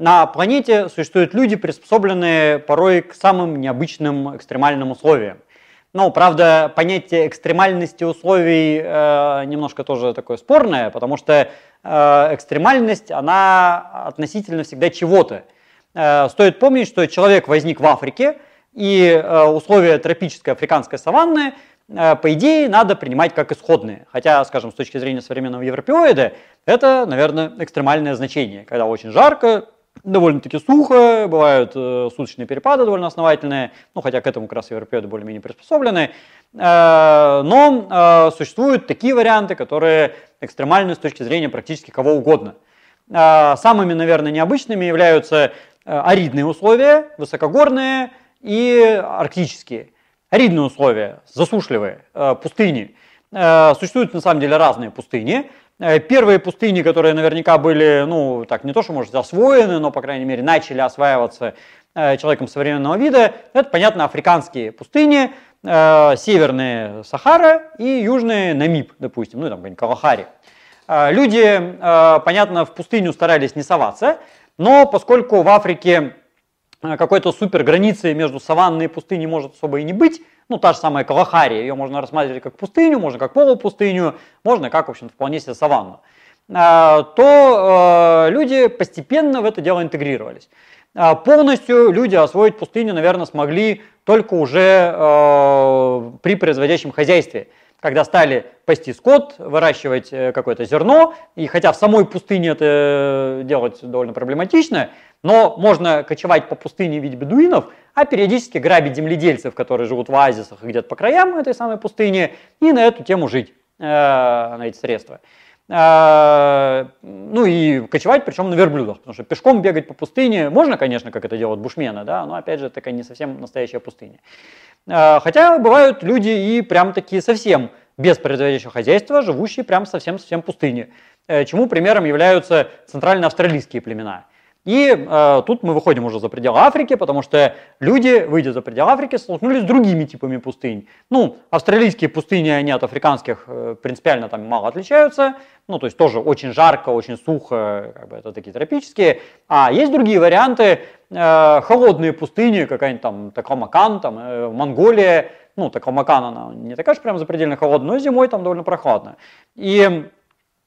На планете существуют люди, приспособленные порой к самым необычным экстремальным условиям. Ну, правда, понятие экстремальности условий э, немножко тоже такое спорное, потому что э, экстремальность, она относительно всегда чего-то. Э, стоит помнить, что человек возник в Африке, и э, условия тропической африканской саванны, э, по идее, надо принимать как исходные. Хотя, скажем, с точки зрения современного европеоида, это, наверное, экстремальное значение, когда очень жарко, довольно-таки сухо, бывают э, суточные перепады довольно основательные, ну хотя к этому как раз европеоиды более-менее приспособлены, э, но э, существуют такие варианты, которые экстремальны с точки зрения практически кого угодно. Э, самыми, наверное, необычными являются э, аридные условия, высокогорные и арктические. Аридные условия, засушливые, э, пустыни. Э, существуют на самом деле разные пустыни. Э, первые пустыни, которые наверняка были, ну, так не то, что, может, освоены, но, по крайней мере, начали осваиваться э, человеком современного вида, это, понятно, африканские пустыни, э, северные Сахара и южные Намиб, допустим, ну, там, какой-нибудь Калахари. Люди, понятно, в пустыню старались не соваться, но поскольку в Африке какой-то супер границы между саванной и пустыней может особо и не быть, ну, та же самая Калахария, ее можно рассматривать как пустыню, можно как полупустыню, можно как, в общем вполне себе саванну, а, то э, люди постепенно в это дело интегрировались. А, полностью люди освоить пустыню, наверное, смогли только уже э, при производящем хозяйстве когда стали пасти скот, выращивать э, какое-то зерно, и хотя в самой пустыне это делать довольно проблематично, но можно кочевать по пустыне в виде бедуинов, а периодически грабить земледельцев, которые живут в оазисах где-то по краям этой самой пустыни, и на эту тему жить, э, на эти средства. Э, ну и кочевать, причем на верблюдах, потому что пешком бегать по пустыне можно, конечно, как это делают бушмены, да, но опять же, такая не совсем настоящая пустыня. Э, хотя бывают люди и прям такие совсем без производящего хозяйства, живущие прям совсем-совсем пустыне, чему примером являются центральноавстралийские племена. И э, тут мы выходим уже за пределы Африки, потому что люди, выйдя за пределы Африки, столкнулись с другими типами пустынь. Ну, австралийские пустыни, они от африканских э, принципиально там мало отличаются. Ну, то есть тоже очень жарко, очень сухо, как бы это такие тропические. А есть другие варианты, э, холодные пустыни, какая-нибудь там Такамакан, там э, Монголия. Ну, Такамакан, она не такая же прям запредельно холодная, но зимой там довольно прохладно. И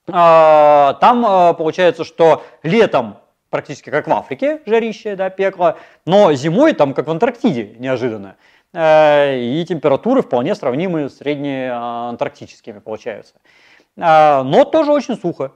э, там э, получается, что летом практически как в Африке, жарище, да, пекло, но зимой там как в Антарктиде неожиданно. Э, и температуры вполне сравнимы с среднеантарктическими получаются. Э, но тоже очень сухо.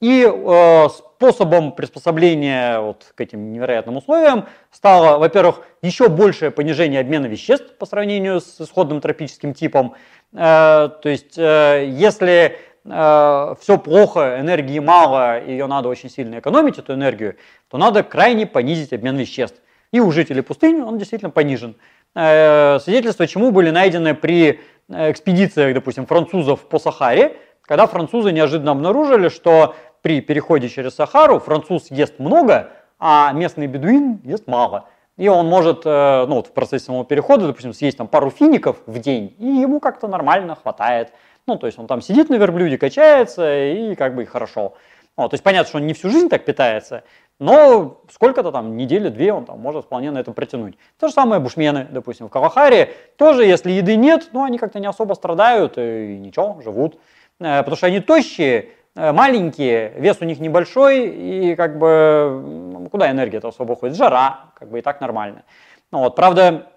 И э, способом приспособления вот к этим невероятным условиям стало, во-первых, еще большее понижение обмена веществ по сравнению с исходным тропическим типом. То есть, если э, все плохо, энергии мало, ее надо очень сильно экономить, эту энергию, то надо крайне понизить обмен веществ. И у жителей пустыни он действительно понижен. Э, свидетельства чему были найдены при экспедициях, допустим, французов по Сахаре, когда французы неожиданно обнаружили, что при переходе через Сахару француз ест много, а местный бедуин ест мало. И он может, э, ну вот в процессе самого перехода, допустим, съесть там пару фиников в день, и ему как-то нормально хватает. Ну, то есть он там сидит на верблюде, качается, и как бы хорошо. Ну, то есть понятно, что он не всю жизнь так питается, но сколько-то там, недели-две он там может вполне на этом протянуть. То же самое бушмены, допустим, в Калахаре. Тоже, если еды нет, ну, они как-то не особо страдают и ничего, живут. Э, потому что они тощие, э, маленькие, вес у них небольшой, и как бы куда энергия-то особо уходит? Жара, как бы и так нормально. Ну, вот, правда,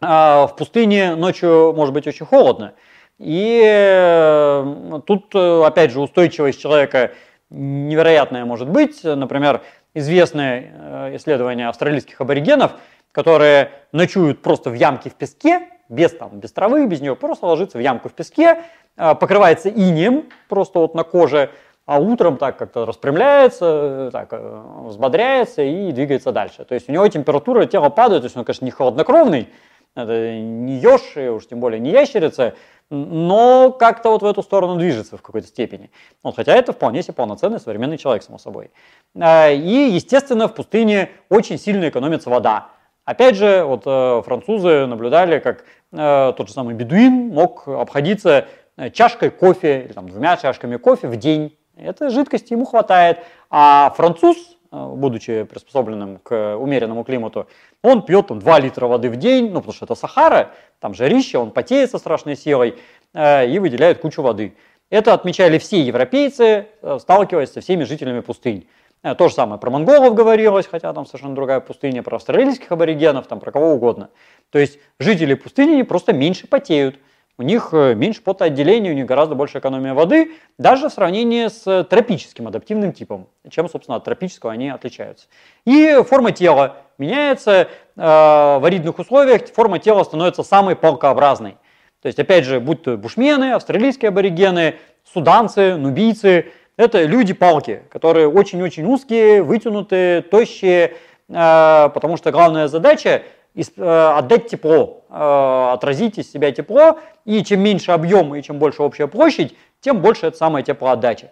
э, в пустыне ночью может быть очень холодно. И э, тут, э, опять же, устойчивость человека невероятная может быть. Например, известное э, исследование австралийских аборигенов, которые ночуют просто в ямке в песке, без, там, без травы, без нее, просто ложится в ямку в песке, покрывается инем просто вот на коже, а утром так как-то распрямляется, так, взбодряется и двигается дальше. То есть у него температура тела падает, то есть он, конечно, не холоднокровный, это не еж, уж тем более не ящерица, но как-то вот в эту сторону движется в какой-то степени. Вот, хотя это вполне себе полноценный современный человек, само собой. А, и, естественно, в пустыне очень сильно экономится вода. Опять же, вот э, французы наблюдали, как э, тот же самый бедуин мог обходиться э, чашкой кофе или там, двумя чашками кофе в день. Этой жидкости ему хватает. А француз будучи приспособленным к умеренному климату, он пьет там, 2 литра воды в день, ну, потому что это Сахара, там жарище, он потеет со страшной силой э, и выделяет кучу воды. Это отмечали все европейцы, э, сталкиваясь со всеми жителями пустынь. Э, то же самое про монголов говорилось, хотя там совершенно другая пустыня, про австралийских аборигенов, там про кого угодно. То есть жители пустыни просто меньше потеют, у них э, меньше потоотделения, у них гораздо больше экономия воды, даже в сравнении с тропическим адаптивным типом, чем, собственно, от тропического они отличаются. И форма тела меняется, э, в аридных условиях форма тела становится самой палкообразной. То есть, опять же, будь то бушмены, австралийские аборигены, суданцы, нубийцы, это люди-палки, которые очень-очень узкие, вытянутые, тощие, э, потому что главная задача Э, отдать тепло, э, отразить из себя тепло, и чем меньше объем и чем больше общая площадь, тем больше это самая теплоотдача.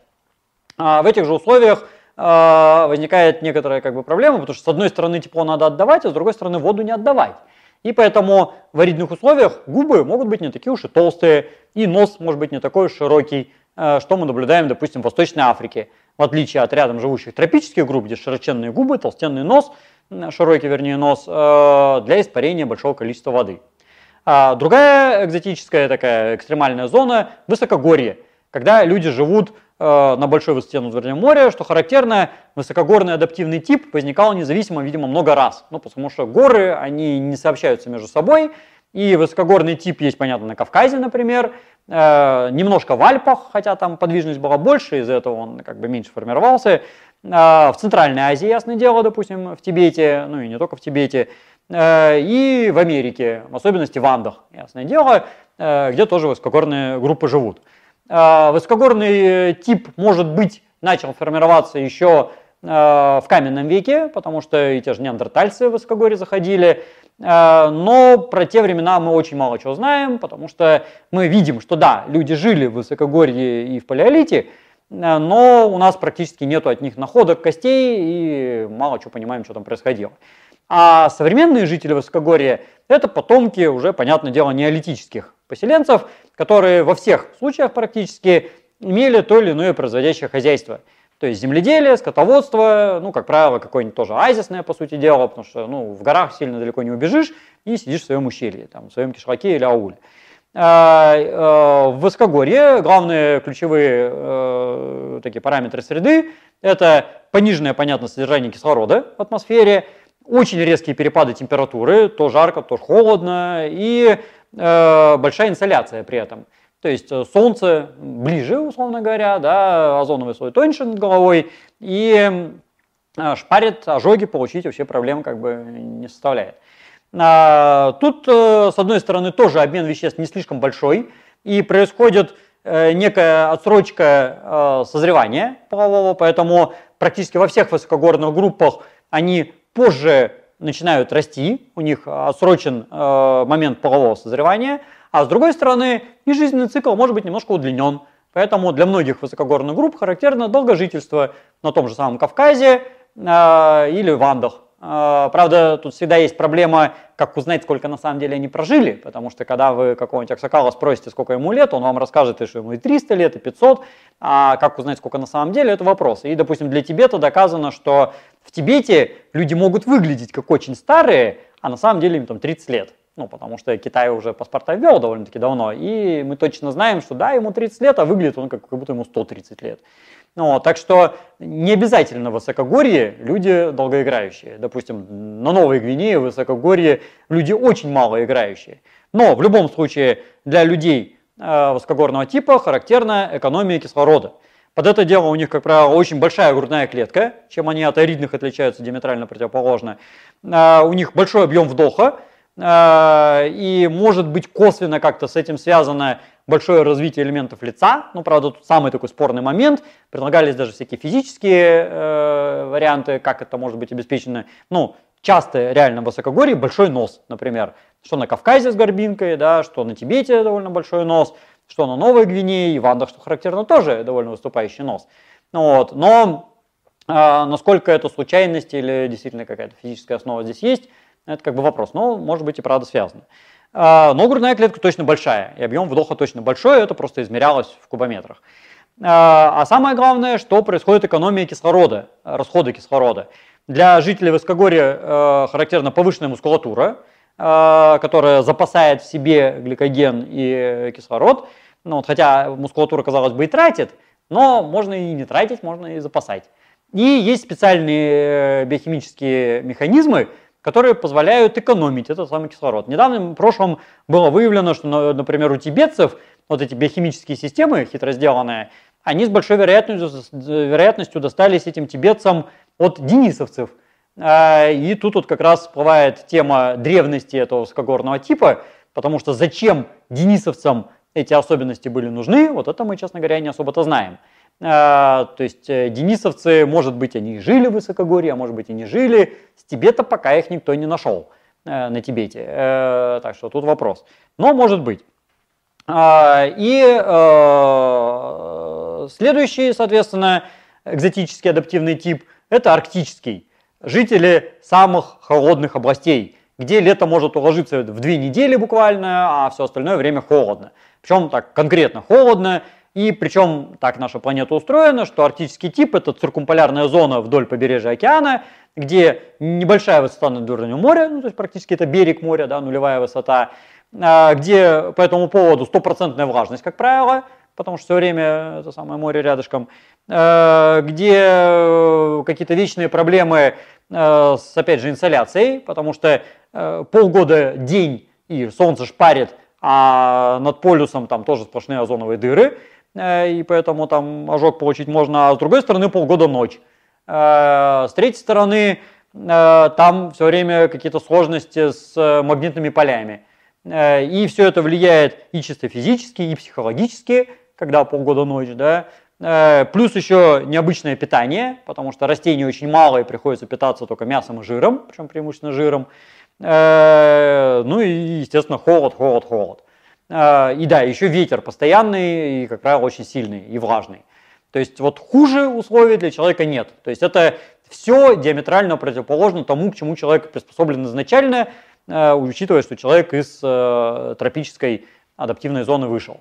А в этих же условиях э, возникает некоторая как бы, проблема, потому что с одной стороны тепло надо отдавать, а с другой стороны воду не отдавать. И поэтому в аридных условиях губы могут быть не такие уж и толстые, и нос может быть не такой уж широкий, что мы наблюдаем, допустим, в Восточной Африке. В отличие от рядом живущих тропических групп, где широченные губы, толстенный нос, широкий, вернее, нос, э, для испарения большого количества воды. А другая экзотическая такая экстремальная зона – высокогорье, когда люди живут э, на большой высоте над уровнем моря, что характерно, высокогорный адаптивный тип возникал независимо, видимо, много раз. Ну, потому что горы, они не сообщаются между собой, и высокогорный тип есть, понятно, на Кавказе, например, э, немножко в Альпах, хотя там подвижность была больше, из-за этого он как бы меньше формировался. А, в Центральной Азии, ясное дело, допустим, в Тибете, ну и не только в Тибете, э, и в Америке, в особенности в Андах, ясное дело, э, где тоже высокогорные группы живут. А, высокогорный тип, может быть, начал формироваться еще э, в каменном веке, потому что и те же неандертальцы в высокогорье заходили, но про те времена мы очень мало чего знаем, потому что мы видим, что да, люди жили в высокогорье и в палеолите, но у нас практически нету от них находок костей и мало чего понимаем, что там происходило. А современные жители Высокогорья – это потомки уже, понятное дело, неолитических поселенцев, которые во всех случаях практически имели то или иное производящее хозяйство. То есть земледелие, скотоводство, ну, как правило, какое-нибудь тоже азисное, по сути дела, потому что ну, в горах сильно далеко не убежишь и сидишь в своем ущелье, там, в своем кишлаке или ауле. А, э, в высокогорье главные ключевые э, такие параметры среды – это пониженное, понятно, содержание кислорода в атмосфере, очень резкие перепады температуры, то жарко, то холодно, и э, большая инсоляция при этом. То есть солнце ближе, условно говоря, да, озоновый слой тоньше над головой, и шпарит, ожоги получить вообще проблем как бы не составляет. А, тут, э, с одной стороны, тоже обмен веществ не слишком большой, и происходит э, некая отсрочка э, созревания полового, поэтому практически во всех высокогорных группах они позже начинают расти, у них отсрочен момент полового созревания, а с другой стороны, и жизненный цикл может быть немножко удлинен. Поэтому для многих высокогорных групп характерно долгожительство на том же самом Кавказе или в Андах. А, правда, тут всегда есть проблема, как узнать, сколько на самом деле они прожили, потому что когда вы какого-нибудь Аксакала спросите, сколько ему лет, он вам расскажет, что ему и 300 лет, и 500, а как узнать, сколько на самом деле, это вопрос. И, допустим, для Тибета доказано, что в Тибете люди могут выглядеть как очень старые, а на самом деле им там 30 лет. Ну, потому что Китай уже паспорта ввел довольно-таки давно, и мы точно знаем, что да, ему 30 лет, а выглядит он как, как будто ему 130 лет. Ну, так что не обязательно в высокогорье люди долгоиграющие. Допустим, на Новой Гвинее, в высокогорье люди очень мало играющие. Но в любом случае для людей э, высокогорного типа характерна экономия кислорода. Под это дело у них, как правило, очень большая грудная клетка, чем они от аридных отличаются диаметрально противоположно. Э, у них большой объем вдоха, и может быть косвенно как-то с этим связано большое развитие элементов лица. Ну, правда, тут самый такой спорный момент. Предлагались даже всякие физические э, варианты, как это может быть обеспечено. Ну, часто реально в высокогорье большой нос, например. Что на Кавказе с горбинкой, да, что на Тибете довольно большой нос, что на Новой Гвинее и в Андах, что характерно, тоже довольно выступающий нос. Вот. Но э, насколько это случайность или действительно какая-то физическая основа здесь есть, это как бы вопрос. Но может быть и правда связано. А, но грудная клетка точно большая, и объем вдоха точно большой, это просто измерялось в кубометрах. А самое главное, что происходит экономия кислорода, расходы кислорода. Для жителей Высокогорья характерна повышенная мускулатура, которая запасает в себе гликоген и кислород. Ну, вот, хотя мускулатура, казалось бы, и тратит, но можно и не тратить, можно и запасать. И есть специальные биохимические механизмы, которые позволяют экономить этот самый кислород. Недавно, в прошлом, было выявлено, что, например, у тибетцев вот эти биохимические системы, хитро сделанные, они с большой вероятностью, вероятностью достались этим тибетцам от денисовцев. А, и тут вот как раз всплывает тема древности этого высокогорного типа, потому что зачем денисовцам эти особенности были нужны, вот это мы, честно говоря, не особо-то знаем. А, то есть э, денисовцы, может быть, они жили в высокогорье, а может быть и не жили. С Тибета пока их никто не нашел э, на Тибете. Э, так что тут вопрос. Но может быть. А, и следующий, соответственно, экзотический адаптивный тип – это арктический. Жители самых холодных областей, где лето может уложиться в две недели буквально, а все остальное время холодно. Причем так конкретно холодно, и причем так наша планета устроена, что арктический тип это циркумполярная зона вдоль побережья океана, где небольшая высота над уровнем моря, ну то есть практически это берег моря, да, нулевая высота, а, где по этому поводу стопроцентная влажность, как правило, потому что все время это самое море рядышком, а, где какие-то вечные проблемы а, с, опять же, инсоляцией, потому что полгода день и солнце шпарит, а над полюсом там тоже сплошные озоновые дыры, Э, и поэтому там ожог получить можно, а с другой стороны полгода ночь. Э, с третьей стороны, э, там все время какие-то сложности с магнитными полями. И все это влияет и чисто физически, и психологически, когда полгода ночь, да. Плюс еще необычное питание, потому что растений очень мало и приходится питаться только мясом и жиром, причем преимущественно жиром. Ну и, естественно, холод, холод, холод. А, и да, еще ветер постоянный и, как правило, очень сильный и влажный. То есть вот хуже условий для человека нет. То есть это все диаметрально противоположно тому, к чему человек приспособлен изначально, а, учитывая, что человек из э, тропической адаптивной зоны вышел.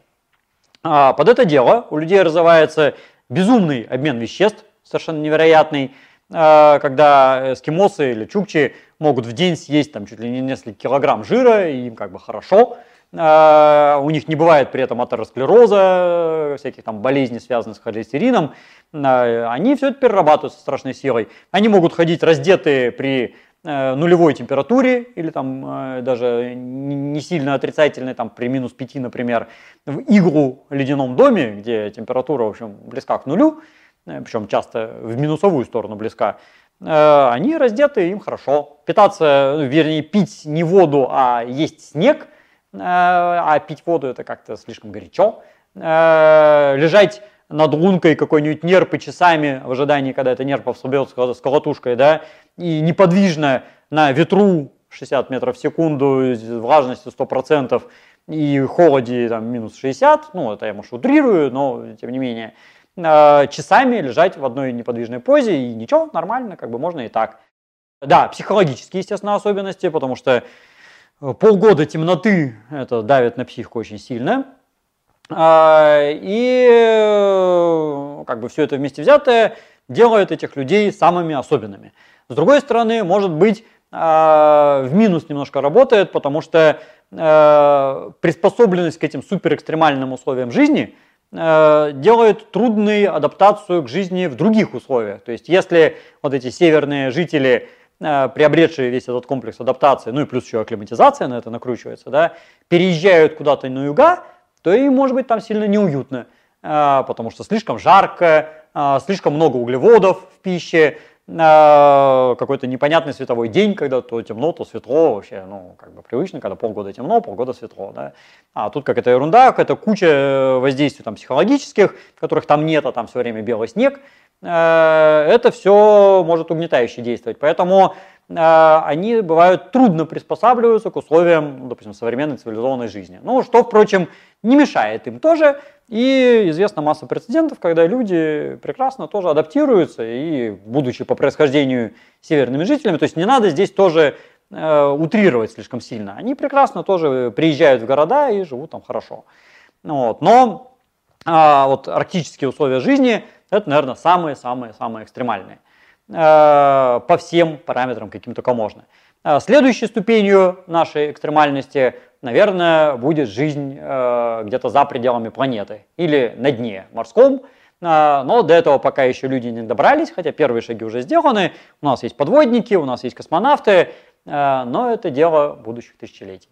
А, под это дело у людей развивается безумный обмен веществ, совершенно невероятный, когда эскимосы или чукчи могут в день съесть там чуть ли не несколько килограмм жира, и им как бы хорошо, у них не бывает при этом атеросклероза, всяких там болезней, связанных с холестерином, а, они все это перерабатывают со страшной силой. Они могут ходить раздетые при э, нулевой температуре или там э, даже не сильно отрицательной, там при минус 5, например, в иглу в ледяном доме, где температура, в общем, близка к нулю, э, причем часто в минусовую сторону близка, они раздеты, им хорошо. Питаться, вернее, пить не воду, а есть снег – а пить воду это как-то слишком горячо. Э, лежать над лункой какой-нибудь нерпы часами в ожидании, когда это нерпов собьет с колотушкой, да, и неподвижно на ветру 60 метров в секунду, влажностью 100% и холоде там, минус 60, ну, это я, может, утрирую, но тем не менее, э, часами лежать в одной неподвижной позе, и ничего, нормально, как бы можно и так. Да, психологические, естественно, особенности, потому что полгода темноты, это давит на психику очень сильно. А, и э, как бы все это вместе взятое делает этих людей самыми особенными. С другой стороны, может быть, а, в минус немножко работает, потому что э, приспособленность к этим суперэкстремальным условиям жизни э, делает трудной адаптацию к жизни в других условиях. То есть если вот эти северные жители приобретшие весь этот комплекс адаптации, ну и плюс еще акклиматизация на это накручивается, да, переезжают куда-то на юга, то им может быть там сильно неуютно, э, потому что слишком жарко, э, слишком много углеводов в пище, какой-то непонятный световой день, когда то темно, то светло, вообще, ну, как бы привычно, когда полгода темно, полгода светло, да. А тут как это ерунда, какая-то куча воздействий там психологических, которых там нет, а там все время белый снег, Э, это все может угнетающе действовать. Поэтому э, они бывают трудно приспосабливаются к условиям, ну, допустим, современной цивилизованной жизни. Ну, что, впрочем, не мешает им тоже. И известна масса прецедентов, когда люди прекрасно тоже адаптируются и, будучи по происхождению северными жителями, то есть не надо здесь тоже э, утрировать слишком сильно. Они прекрасно тоже приезжают в города и живут там хорошо. Вот. Но а, вот арктические условия жизни, это, наверное, самые-самые-самые экстремальные. А, по всем параметрам, каким только можно. А, следующей ступенью нашей экстремальности, наверное, будет жизнь э, где-то за пределами планеты или на дне морском. Но до этого пока еще люди не добрались, хотя первые шаги уже сделаны. У нас есть подводники, у нас есть космонавты, но это дело будущих тысячелетий.